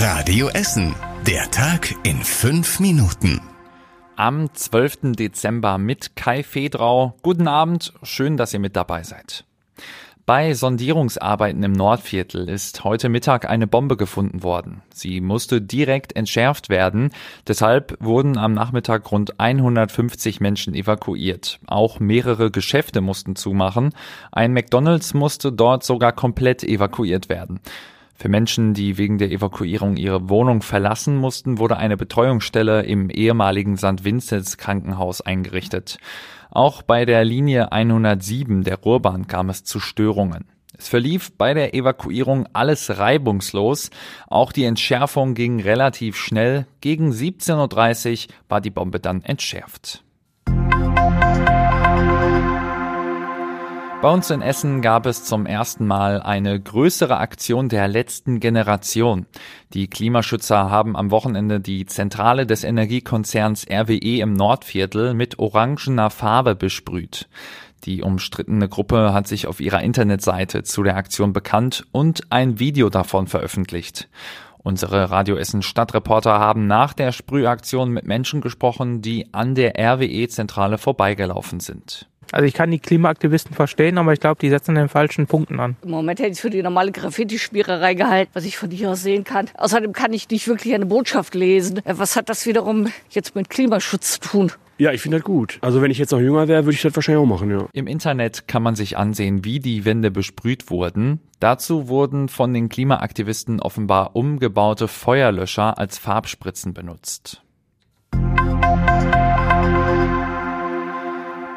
Radio Essen. Der Tag in fünf Minuten. Am 12. Dezember mit Kai Fedrau. Guten Abend, schön, dass ihr mit dabei seid. Bei Sondierungsarbeiten im Nordviertel ist heute Mittag eine Bombe gefunden worden. Sie musste direkt entschärft werden. Deshalb wurden am Nachmittag rund 150 Menschen evakuiert. Auch mehrere Geschäfte mussten zumachen. Ein McDonald's musste dort sogar komplett evakuiert werden. Für Menschen, die wegen der Evakuierung ihre Wohnung verlassen mussten, wurde eine Betreuungsstelle im ehemaligen St. Vinzenz Krankenhaus eingerichtet. Auch bei der Linie 107 der Ruhrbahn kam es zu Störungen. Es verlief bei der Evakuierung alles reibungslos. Auch die Entschärfung ging relativ schnell. Gegen 17.30 Uhr war die Bombe dann entschärft. Bei uns in Essen gab es zum ersten Mal eine größere Aktion der letzten Generation. Die Klimaschützer haben am Wochenende die Zentrale des Energiekonzerns RWE im Nordviertel mit orangener Farbe besprüht. Die umstrittene Gruppe hat sich auf ihrer Internetseite zu der Aktion bekannt und ein Video davon veröffentlicht. Unsere Radio Essen Stadtreporter haben nach der Sprühaktion mit Menschen gesprochen, die an der RWE-Zentrale vorbeigelaufen sind. Also ich kann die Klimaaktivisten verstehen, aber ich glaube, die setzen den falschen Punkten an. Im Moment hätte ich es für die normale Graffiti-Spielerei gehalten, was ich von hier aus sehen kann. Außerdem kann ich nicht wirklich eine Botschaft lesen. Äh, was hat das wiederum jetzt mit Klimaschutz zu tun? Ja, ich finde das gut. Also wenn ich jetzt noch jünger wäre, würde ich das wahrscheinlich auch machen, ja. Im Internet kann man sich ansehen, wie die Wände besprüht wurden. Dazu wurden von den Klimaaktivisten offenbar umgebaute Feuerlöscher als Farbspritzen benutzt.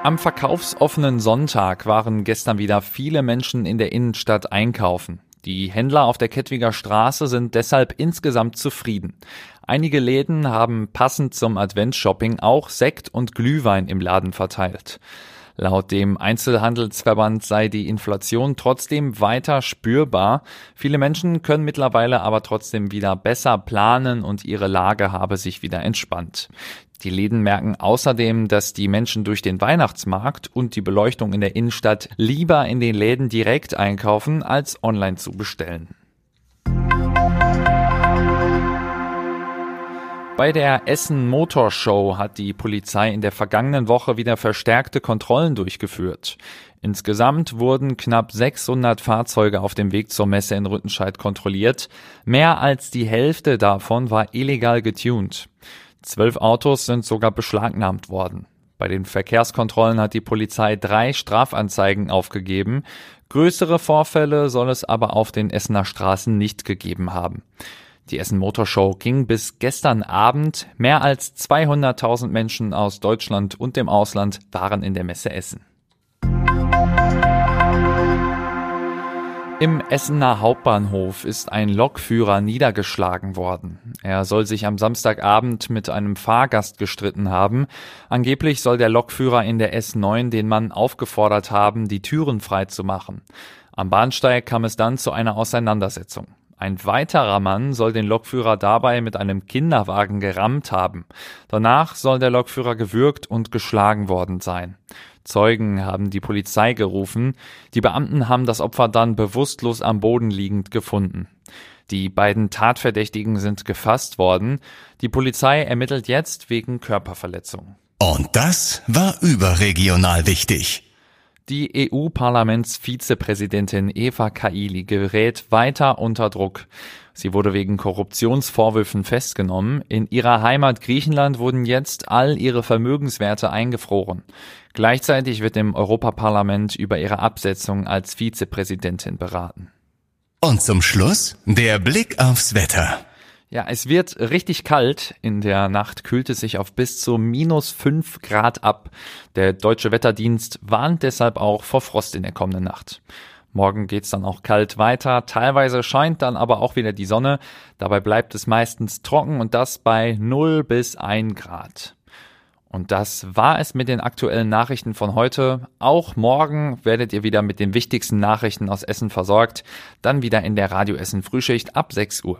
Am verkaufsoffenen Sonntag waren gestern wieder viele Menschen in der Innenstadt einkaufen. Die Händler auf der Kettwiger Straße sind deshalb insgesamt zufrieden. Einige Läden haben passend zum Adventsshopping auch Sekt und Glühwein im Laden verteilt. Laut dem Einzelhandelsverband sei die Inflation trotzdem weiter spürbar. Viele Menschen können mittlerweile aber trotzdem wieder besser planen und ihre Lage habe sich wieder entspannt. Die Läden merken außerdem, dass die Menschen durch den Weihnachtsmarkt und die Beleuchtung in der Innenstadt lieber in den Läden direkt einkaufen, als online zu bestellen. Bei der Essen Motor Show hat die Polizei in der vergangenen Woche wieder verstärkte Kontrollen durchgeführt. Insgesamt wurden knapp 600 Fahrzeuge auf dem Weg zur Messe in Rüttenscheid kontrolliert. Mehr als die Hälfte davon war illegal getuned. Zwölf Autos sind sogar beschlagnahmt worden. Bei den Verkehrskontrollen hat die Polizei drei Strafanzeigen aufgegeben. Größere Vorfälle soll es aber auf den Essener Straßen nicht gegeben haben. Die Essen Motorshow ging bis gestern Abend. Mehr als 200.000 Menschen aus Deutschland und dem Ausland waren in der Messe Essen. Im Essener Hauptbahnhof ist ein Lokführer niedergeschlagen worden. Er soll sich am Samstagabend mit einem Fahrgast gestritten haben. Angeblich soll der Lokführer in der S9 den Mann aufgefordert haben, die Türen frei zu machen. Am Bahnsteig kam es dann zu einer Auseinandersetzung. Ein weiterer Mann soll den Lokführer dabei mit einem Kinderwagen gerammt haben. Danach soll der Lokführer gewürgt und geschlagen worden sein. Zeugen haben die Polizei gerufen. Die Beamten haben das Opfer dann bewusstlos am Boden liegend gefunden. Die beiden Tatverdächtigen sind gefasst worden. Die Polizei ermittelt jetzt wegen Körperverletzung. Und das war überregional wichtig. Die EU-Parlamentsvizepräsidentin Eva Kaili gerät weiter unter Druck. Sie wurde wegen Korruptionsvorwürfen festgenommen. In ihrer Heimat Griechenland wurden jetzt all ihre Vermögenswerte eingefroren. Gleichzeitig wird im Europaparlament über ihre Absetzung als Vizepräsidentin beraten. Und zum Schluss der Blick aufs Wetter. Ja, es wird richtig kalt. In der Nacht kühlt es sich auf bis zu minus fünf Grad ab. Der deutsche Wetterdienst warnt deshalb auch vor Frost in der kommenden Nacht. Morgen geht's dann auch kalt weiter. Teilweise scheint dann aber auch wieder die Sonne. Dabei bleibt es meistens trocken und das bei 0 bis 1 Grad. Und das war es mit den aktuellen Nachrichten von heute. Auch morgen werdet ihr wieder mit den wichtigsten Nachrichten aus Essen versorgt. Dann wieder in der Radio Essen Frühschicht ab 6 Uhr.